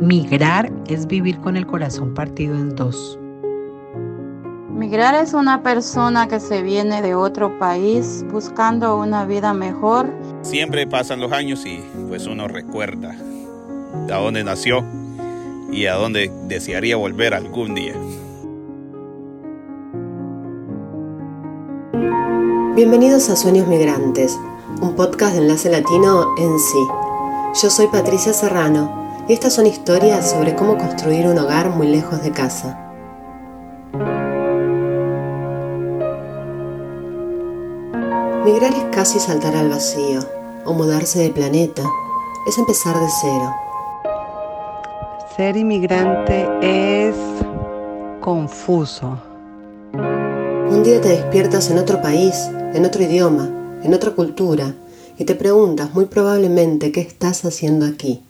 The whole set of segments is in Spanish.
Migrar es vivir con el corazón partido en dos. Migrar es una persona que se viene de otro país buscando una vida mejor. Siempre pasan los años y pues uno recuerda a dónde nació y a dónde desearía volver algún día. Bienvenidos a Sueños Migrantes, un podcast de Enlace Latino en sí. Yo soy Patricia Serrano estas son historias sobre cómo construir un hogar muy lejos de casa. Migrar es casi saltar al vacío o mudarse de planeta, es empezar de cero. Ser inmigrante es confuso. Un día te despiertas en otro país, en otro idioma, en otra cultura, y te preguntas muy probablemente qué estás haciendo aquí.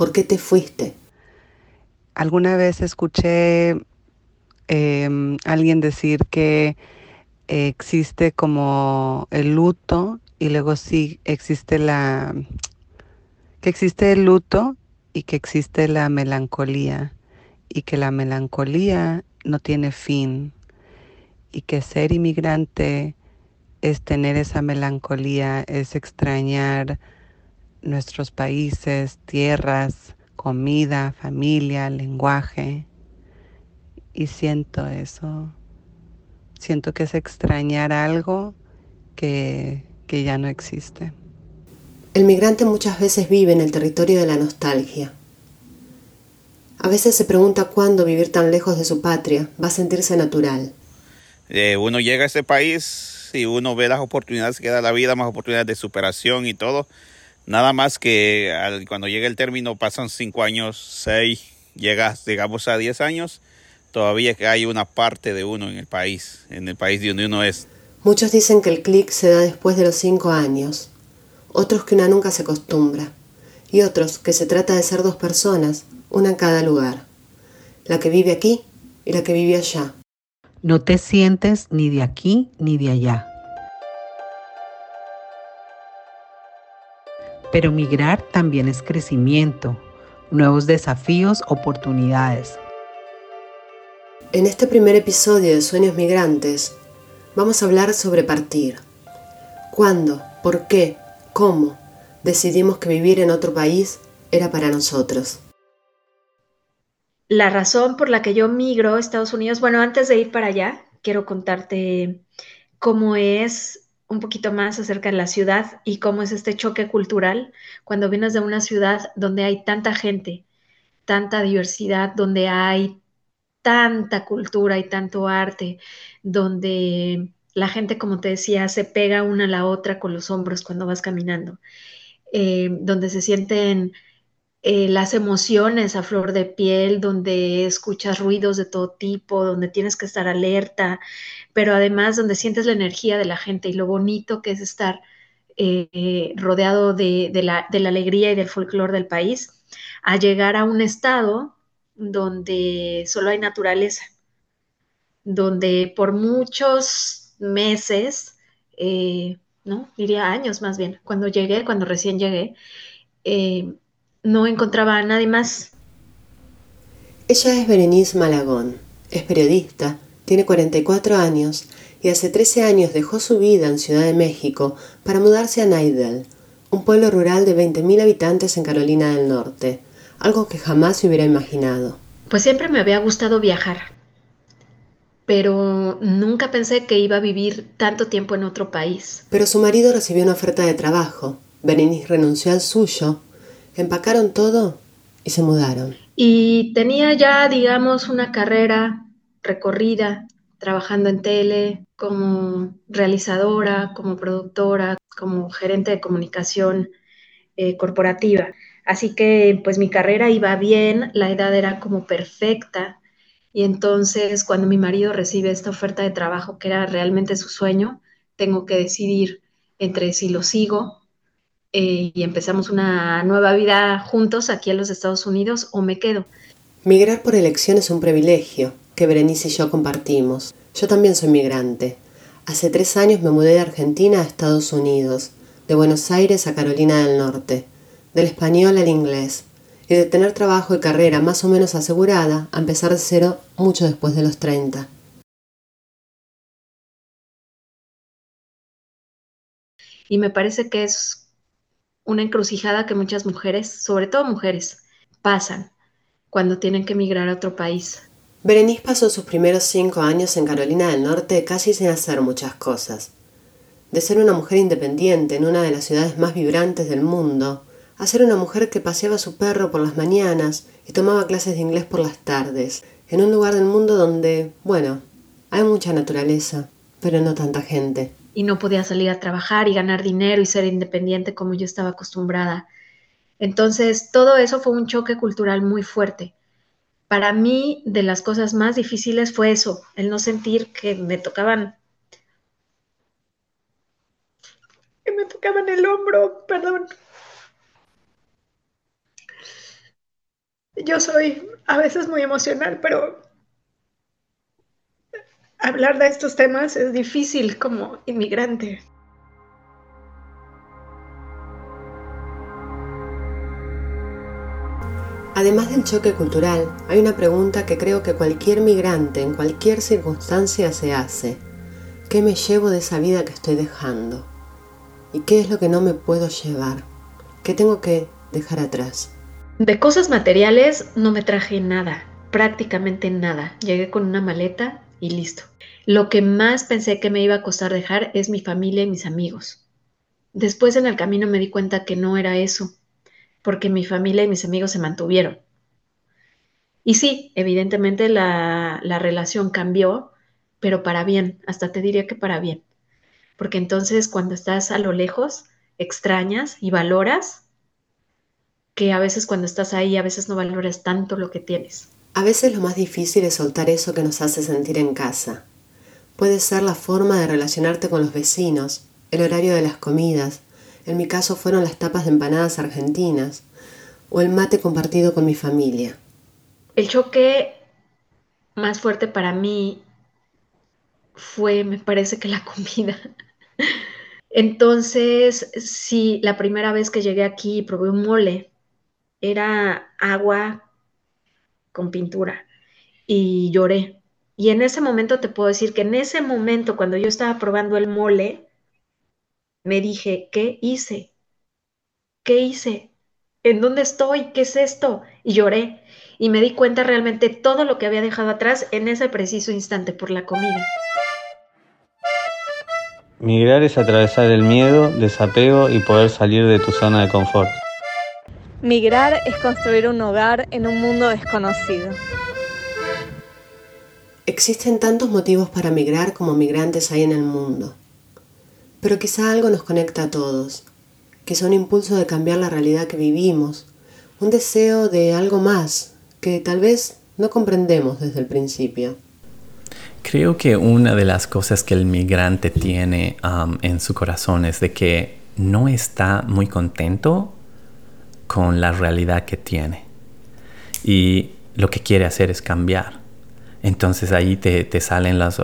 ¿Por qué te fuiste? Alguna vez escuché eh, alguien decir que existe como el luto y luego sí existe la que existe el luto y que existe la melancolía y que la melancolía no tiene fin y que ser inmigrante es tener esa melancolía, es extrañar nuestros países, tierras, comida, familia, lenguaje. Y siento eso. Siento que es extrañar algo que, que ya no existe. El migrante muchas veces vive en el territorio de la nostalgia. A veces se pregunta cuándo vivir tan lejos de su patria va a sentirse natural. Eh, uno llega a ese país y uno ve las oportunidades que da la vida, más oportunidades de superación y todo, Nada más que cuando llega el término pasan cinco años, seis, llegas, digamos, a diez años, todavía hay una parte de uno en el país, en el país de donde uno es. Muchos dicen que el clic se da después de los cinco años, otros que una nunca se acostumbra, y otros que se trata de ser dos personas, una en cada lugar, la que vive aquí y la que vive allá. No te sientes ni de aquí ni de allá. Pero migrar también es crecimiento, nuevos desafíos, oportunidades. En este primer episodio de Sueños Migrantes vamos a hablar sobre partir. ¿Cuándo? ¿Por qué? ¿Cómo? Decidimos que vivir en otro país era para nosotros. La razón por la que yo migro a Estados Unidos, bueno, antes de ir para allá, quiero contarte cómo es un poquito más acerca de la ciudad y cómo es este choque cultural cuando vienes de una ciudad donde hay tanta gente, tanta diversidad, donde hay tanta cultura y tanto arte, donde la gente, como te decía, se pega una a la otra con los hombros cuando vas caminando, eh, donde se sienten eh, las emociones a flor de piel, donde escuchas ruidos de todo tipo, donde tienes que estar alerta, pero además donde sientes la energía de la gente y lo bonito que es estar eh, rodeado de, la, alegría y del folclore del país, a llegar a un estado donde solo hay naturaleza, donde por muchos meses, eh, no, diría años más bien, cuando llegué, cuando recién llegué, no encontraba a nadie más. Ella es Berenice Malagón, es periodista, tiene 44 años y hace 13 años dejó su vida en Ciudad de México para mudarse a Nidell, un pueblo rural de 20.000 habitantes en Carolina del Norte, algo que jamás se hubiera imaginado. Pues siempre me había gustado viajar, pero nunca pensé que iba a vivir tanto tiempo en otro país. Pero su marido recibió una oferta de trabajo. Berenice renunció al suyo empacaron todo y se mudaron. Y tenía ya, digamos, una carrera recorrida, trabajando en tele, como realizadora, como productora, como gerente de comunicación eh, corporativa. Así que pues mi carrera iba bien, la edad era como perfecta. Y entonces cuando mi marido recibe esta oferta de trabajo, que era realmente su sueño, tengo que decidir entre si lo sigo eh, y empezamos una nueva vida juntos aquí en los Estados Unidos o me quedo. Migrar por elección es un privilegio que Berenice y yo compartimos. Yo también soy migrante. Hace tres años me mudé de Argentina a Estados Unidos, de Buenos Aires a Carolina del Norte, del español al inglés, y de tener trabajo y carrera más o menos asegurada a empezar de cero mucho después de los 30. Y me parece que es una encrucijada que muchas mujeres, sobre todo mujeres, pasan cuando tienen que emigrar a otro país. Berenice pasó sus primeros cinco años en Carolina del Norte casi sin hacer muchas cosas. De ser una mujer independiente en una de las ciudades más vibrantes del mundo, a ser una mujer que paseaba a su perro por las mañanas y tomaba clases de inglés por las tardes, en un lugar del mundo donde, bueno, hay mucha naturaleza, pero no tanta gente. Y no podía salir a trabajar y ganar dinero y ser independiente como yo estaba acostumbrada. Entonces, todo eso fue un choque cultural muy fuerte para mí de las cosas más difíciles fue eso, el no sentir que me tocaban que me tocaban el hombro, perdón. Yo soy a veces muy emocional, pero hablar de estos temas es difícil como inmigrante. Además del choque cultural, hay una pregunta que creo que cualquier migrante en cualquier circunstancia se hace. ¿Qué me llevo de esa vida que estoy dejando? ¿Y qué es lo que no me puedo llevar? ¿Qué tengo que dejar atrás? De cosas materiales no me traje nada, prácticamente nada. Llegué con una maleta y listo. Lo que más pensé que me iba a costar dejar es mi familia y mis amigos. Después en el camino me di cuenta que no era eso, porque mi familia y mis amigos se mantuvieron. Y sí, evidentemente la, relación cambió, pero para bien, hasta te diría que para bien. Porque entonces cuando estás a lo lejos, extrañas y valoras que a veces cuando estás ahí, a veces no valoras tanto lo que tienes. A veces lo más difícil es soltar eso que nos hace sentir en casa. Puede ser la forma de relacionarte con los vecinos, el horario de las comidas, en mi caso fueron las tapas de empanadas argentinas o el mate compartido con mi familia. El choque más fuerte para mí fue, me parece que la comida. Entonces, sí, la primera vez que llegué aquí probé un mole, era agua con pintura y lloré. Y en ese momento te puedo decir que en ese momento, cuando yo estaba probando el mole, me dije, ¿qué hice? ¿Qué hice? ¿En dónde estoy? ¿Qué es esto? Y lloré y me di cuenta realmente todo lo que había dejado atrás en ese preciso instante por la comida. Migrar es atravesar el miedo, desapego y poder salir de tu zona de confort. Migrar es construir un hogar en un mundo desconocido. Existen tantos motivos para migrar como migrantes hay en el mundo. Pero quizá algo nos conecta a todos, quizá un impulso de cambiar la realidad que vivimos, un deseo de algo más que tal vez no comprendemos desde el principio. Creo que una de las cosas que el migrante tiene um, en su corazón es de que no está muy contento con la realidad que tiene. Y lo que quiere hacer es cambiar. Entonces ahí te, te salen las...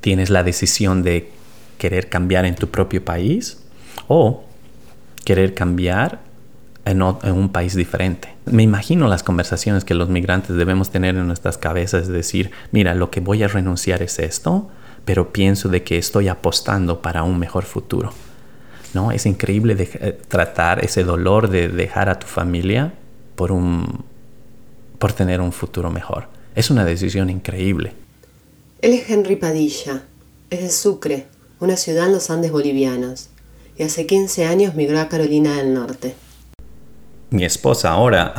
tienes la decisión de querer cambiar en tu propio país o querer cambiar en, un país diferente. Me imagino las conversaciones que los migrantes debemos tener en nuestras cabezas, es decir, mira, lo que voy a renunciar es esto, pero pienso de que estoy apostando para un mejor futuro. ¿No? Es increíble eh, tratar ese dolor de dejar a tu familia por, un, por tener un futuro mejor. Es una decisión increíble. Él es Henry Padilla, es de Sucre, una ciudad en los Andes bolivianos, y hace 15 años migró a Carolina del Norte. Mi esposa ahora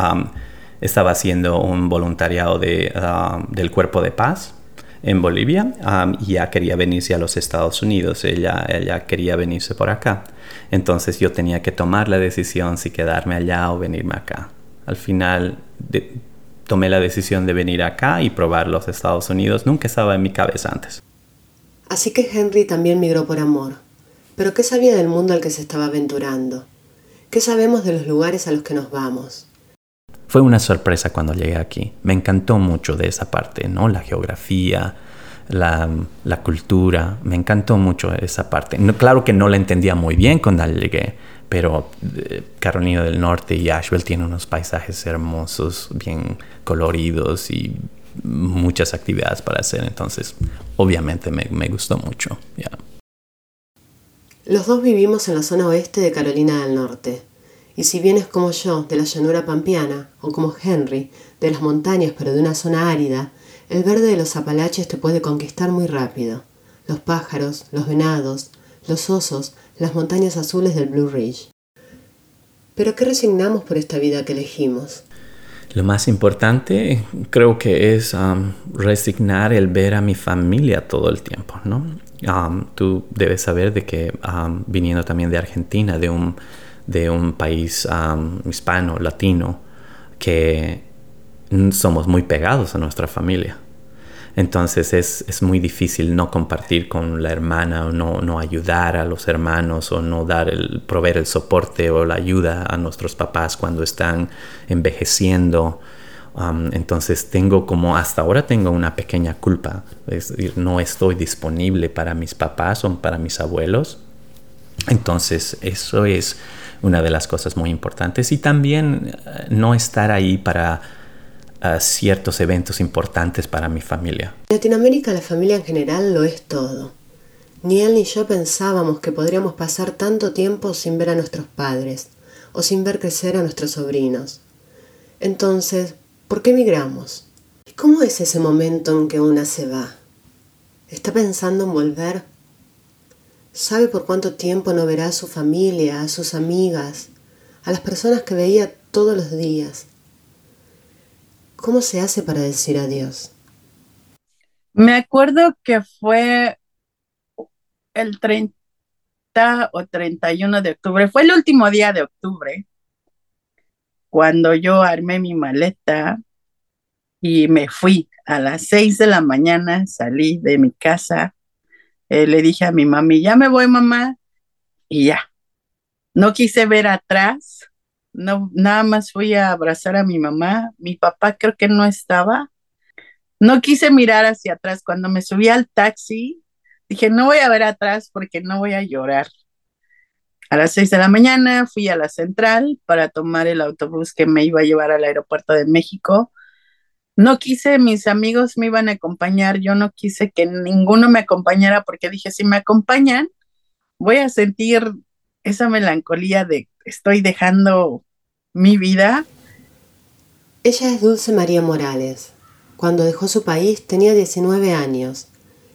estaba haciendo un voluntariado de, del Cuerpo de Paz en Bolivia y ya quería venirse a los Estados Unidos. Ella, ella quería venirse por acá. Entonces yo tenía que tomar la decisión si quedarme allá o venirme acá. Al final tomé la decisión de venir acá y probar los Estados Unidos. Nunca estaba en mi cabeza antes. Así que Henry también migró por amor. Pero ¿qué sabía del mundo al que se estaba aventurando? ¿Qué sabemos de los lugares a los que nos vamos? Fue una sorpresa cuando llegué aquí. Me encantó mucho de esa parte, ¿no? La geografía, la, cultura. Me encantó mucho esa parte. claro que no la entendía muy bien cuando llegué, pero eh, Carolina del Norte y Asheville tienen unos paisajes hermosos, bien coloridos y muchas actividades para hacer. Entonces, obviamente me, gustó mucho. Los dos vivimos en la zona oeste de Carolina del Norte. Y si vienes como yo de la llanura pampeana, o como Henry, de las montañas pero de una zona árida, el verde de los Apalaches te puede conquistar muy rápido. Los pájaros, los venados, los osos, las montañas azules del Blue Ridge. Pero ¿qué resignamos por esta vida que elegimos? Lo más importante creo que es um, resignar el ver a mi familia todo el tiempo, ¿no? Um, tú debes saber de que um, viniendo también de Argentina, de un, de un país hispano, latino, que somos muy pegados a nuestra familia. Entonces es, muy difícil no compartir con la hermana o no, ayudar a los hermanos o no dar el, proveer el soporte o la ayuda a nuestros papás cuando están envejeciendo. Entonces tengo como hasta ahora tengo una pequeña culpa, es decir, no estoy disponible para mis papás o para mis abuelos. Entonces eso es una de las cosas muy importantes y también eh, no estar ahí para ciertos eventos importantes para mi familia. En Latinoamérica la familia en general lo es todo. Ni él ni yo pensábamos que podríamos pasar tanto tiempo sin ver a nuestros padres o sin ver crecer a nuestros sobrinos. Entonces, ¿por qué emigramos? ¿Y cómo es ese momento en que una se va? ¿Está pensando en volver? ¿Sabe por cuánto tiempo no verá a su familia, a sus amigas, a las personas que veía todos los días? ¿Cómo se hace para decir adiós? Me acuerdo que fue el 30 o 31 de octubre, fue el último día de octubre, cuando yo armé mi maleta y me fui a las 6 de la mañana, salí de mi casa, eh, le dije a mi mami, ya me voy mamá, y ya. No quise ver atrás, no, nada más fui a abrazar a mi mamá. Mi papá creo que no estaba. No quise mirar hacia atrás. Cuando me subí al taxi, dije, no voy a ver atrás porque no voy a llorar. A las seis de la mañana fui a la central para tomar el autobús que me iba a llevar al aeropuerto de México. No quise, mis amigos me iban a acompañar, yo no quise que ninguno me acompañara porque dije, si me acompañan, voy a sentir esa melancolía de estoy dejando mi vida. Ella es Dulce María Morales. Cuando dejó su país tenía 19 años.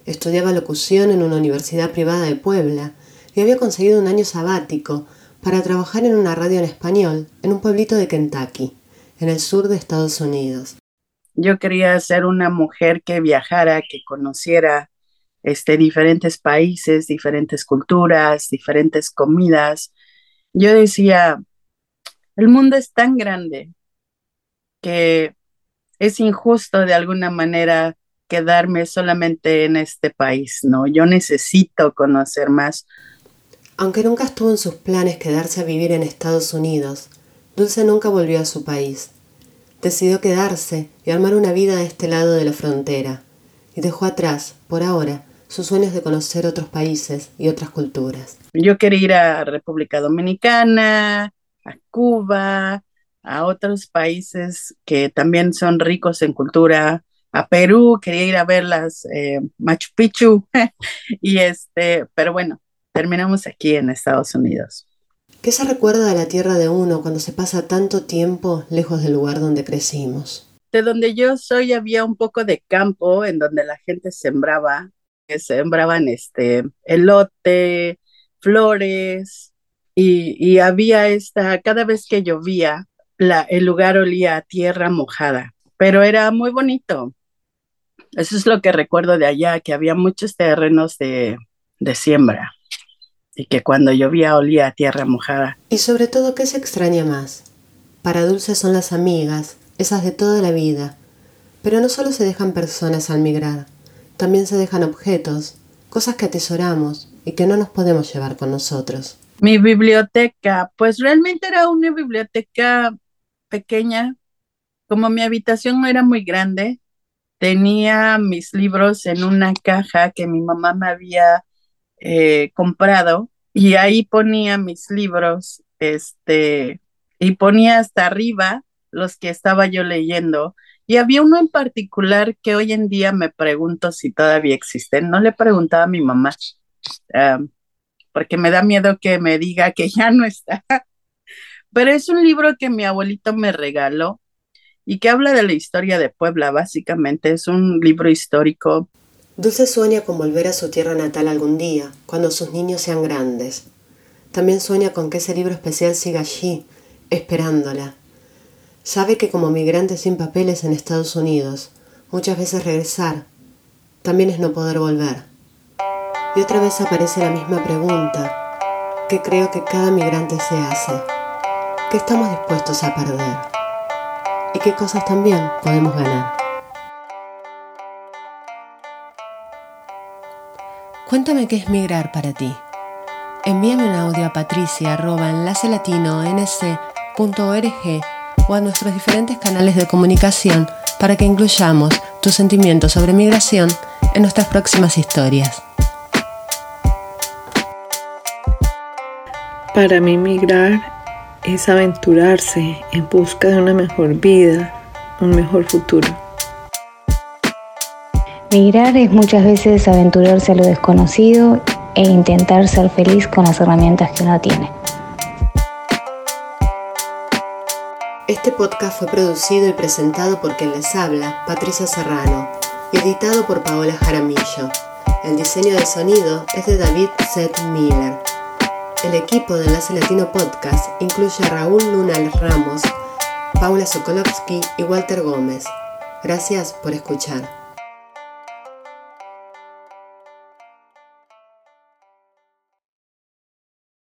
Estudiaba locución en una universidad privada de Puebla y había conseguido un año sabático para trabajar en una radio en español en un pueblito de Kentucky, en el sur de Estados Unidos. Yo quería ser una mujer que viajara, que conociera este, diferentes países, diferentes culturas, diferentes comidas. Yo decía, el mundo es tan grande que es injusto de alguna manera quedarme solamente en este país, ¿no? Yo necesito conocer más. Aunque nunca estuvo en sus planes quedarse a vivir en Estados Unidos, Dulce nunca volvió a su país. Decidió quedarse y armar una vida a este lado de la frontera, y dejó atrás, por ahora, sus sueños de conocer otros países y otras culturas. Yo quería ir a República Dominicana, a Cuba, a otros países que también son ricos en cultura, a Perú, quería ir a ver las eh, Machu Picchu, y este, pero bueno, terminamos aquí en Estados Unidos. ¿Qué se recuerda de la tierra de uno cuando se pasa tanto tiempo lejos del lugar donde crecimos? De donde yo soy había un poco de campo en donde la gente sembraba sembraban este elote, flores, y, había esta, cada vez que llovía, el lugar olía a tierra mojada, pero era muy bonito. Eso es lo que recuerdo de allá, que había muchos terrenos de, de siembra y que cuando llovía olía a tierra mojada. Y sobre todo, ¿qué se extraña más? Para Dulce son las amigas, esas de toda la vida, pero no solo se dejan personas al migrar, también se dejan objetos, cosas que atesoramos y que no nos podemos llevar con nosotros. Mi biblioteca, pues realmente era una biblioteca pequeña, como mi habitación no era muy grande, tenía mis libros en una caja que mi mamá me había eh, comprado y ahí ponía mis libros, este, y ponía hasta arriba los que estaba yo leyendo. Y había uno en particular que hoy en día me pregunto si todavía existen. No le preguntaba a mi mamá, porque me da miedo que me diga que ya no está. Pero es un libro que mi abuelito me regaló y que habla de la historia de Puebla, básicamente. Es un libro histórico. Dulce sueña con volver a su tierra natal algún día, cuando sus niños sean grandes. También sueña con que ese libro especial siga allí, esperándola. Sabe que como migrante sin papeles en Estados Unidos, muchas veces regresar también es no poder volver. Y otra vez aparece la misma pregunta que creo que cada migrante se hace. ¿Qué estamos dispuestos a perder? y qué cosas también podemos ganar. Cuéntame qué es migrar para ti. Envíame un audio a patricia.enlacelatino.nc.org o a nuestros diferentes canales de comunicación para que incluyamos tus sentimientos sobre migración en nuestras próximas historias. Para mí migrar es aventurarse en busca de una mejor vida, un mejor futuro. Migrar es muchas veces aventurarse a lo desconocido e intentar ser feliz con las herramientas que uno tiene. Este podcast fue producido y presentado por quien les habla, Patricia Serrano, editado por Paola Jaramillo. El diseño de sonido es de David Seth Miller. El equipo de Enlace Latino Podcast incluye a Raúl Lunal Ramos, Paula Sokolovsky y Walter Gómez. Gracias por escuchar.